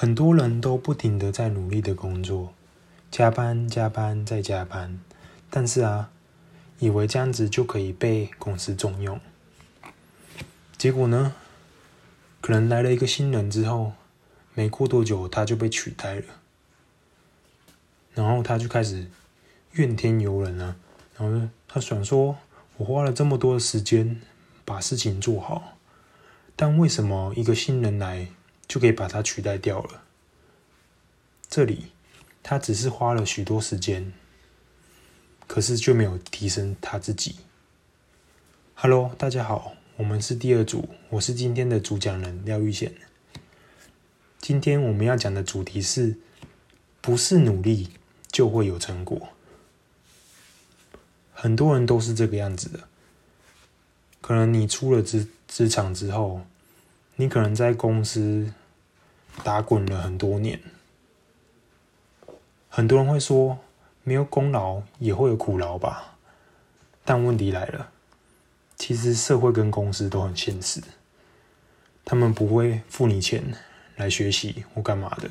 很多人都不停的在努力的工作，加班、加班再加班，但是啊，以为这样子就可以被公司重用，结果呢，可能来了一个新人之后，没过多久他就被取代了，然后他就开始怨天尤人了，然后他想说，我花了这么多的时间把事情做好，但为什么一个新人来？就可以把它取代掉了。这里，他只是花了许多时间，可是却没有提升他自己。Hello，大家好，我们是第二组，我是今天的主讲人廖玉贤。今天我们要讲的主题是：不是努力就会有成果。很多人都是这个样子的。可能你出了职职场之后。你可能在公司打滚了很多年，很多人会说没有功劳也会有苦劳吧？但问题来了，其实社会跟公司都很现实，他们不会付你钱来学习或干嘛的，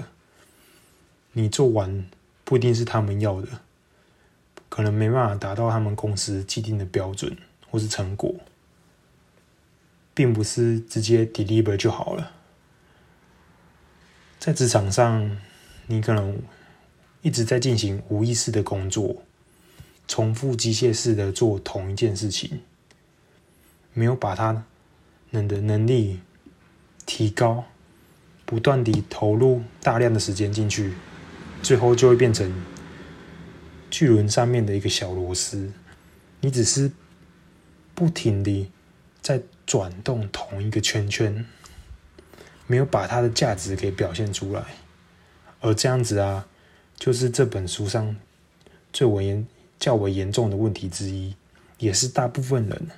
你做完不一定是他们要的，可能没办法达到他们公司既定的标准或是成果。并不是直接 deliver 就好了。在职场上，你可能一直在进行无意识的工作，重复机械式的做同一件事情，没有把他能的能力提高，不断地投入大量的时间进去，最后就会变成巨轮上面的一个小螺丝。你只是不停地在。转动同一个圈圈，没有把它的价值给表现出来，而这样子啊，就是这本书上最为严、较为严重的问题之一，也是大部分人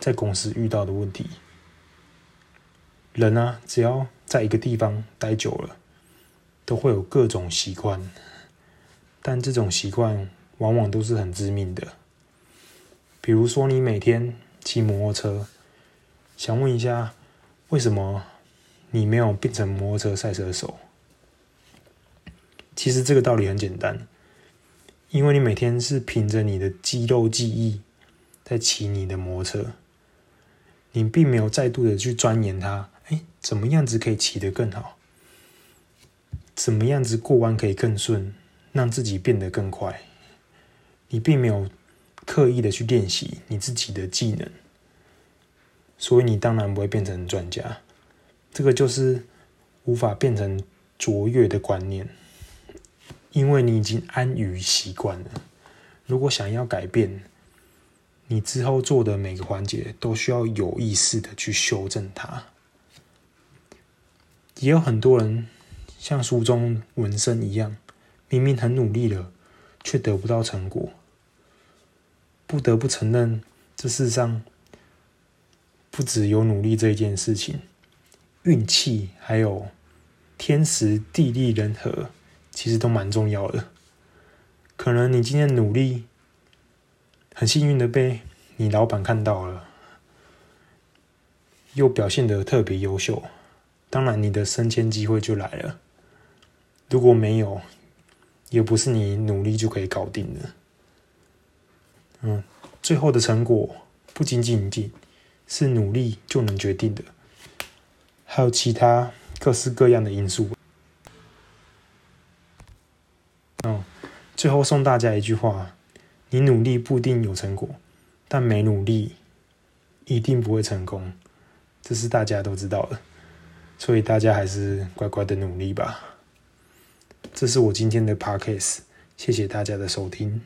在公司遇到的问题。人啊，只要在一个地方待久了，都会有各种习惯，但这种习惯往往都是很致命的。比如说，你每天骑摩托车。想问一下，为什么你没有变成摩托车赛车手？其实这个道理很简单，因为你每天是凭着你的肌肉记忆在骑你的摩托车，你并没有再度的去钻研它。哎，怎么样子可以骑得更好？怎么样子过弯可以更顺，让自己变得更快？你并没有刻意的去练习你自己的技能。所以你当然不会变成专家，这个就是无法变成卓越的观念，因为你已经安于习惯了。如果想要改变，你之后做的每个环节都需要有意识的去修正它。也有很多人像书中纹身一样，明明很努力了，却得不到成果。不得不承认，这世上。不只有努力这一件事情，运气还有天时地利人和，其实都蛮重要的。可能你今天努力，很幸运的被你老板看到了，又表现的特别优秀，当然你的升迁机会就来了。如果没有，也不是你努力就可以搞定的。嗯，最后的成果不仅仅仅。是努力就能决定的，还有其他各式各样的因素。嗯，最后送大家一句话：你努力不一定有成果，但没努力一定不会成功，这是大家都知道的。所以大家还是乖乖的努力吧。这是我今天的 podcast，谢谢大家的收听。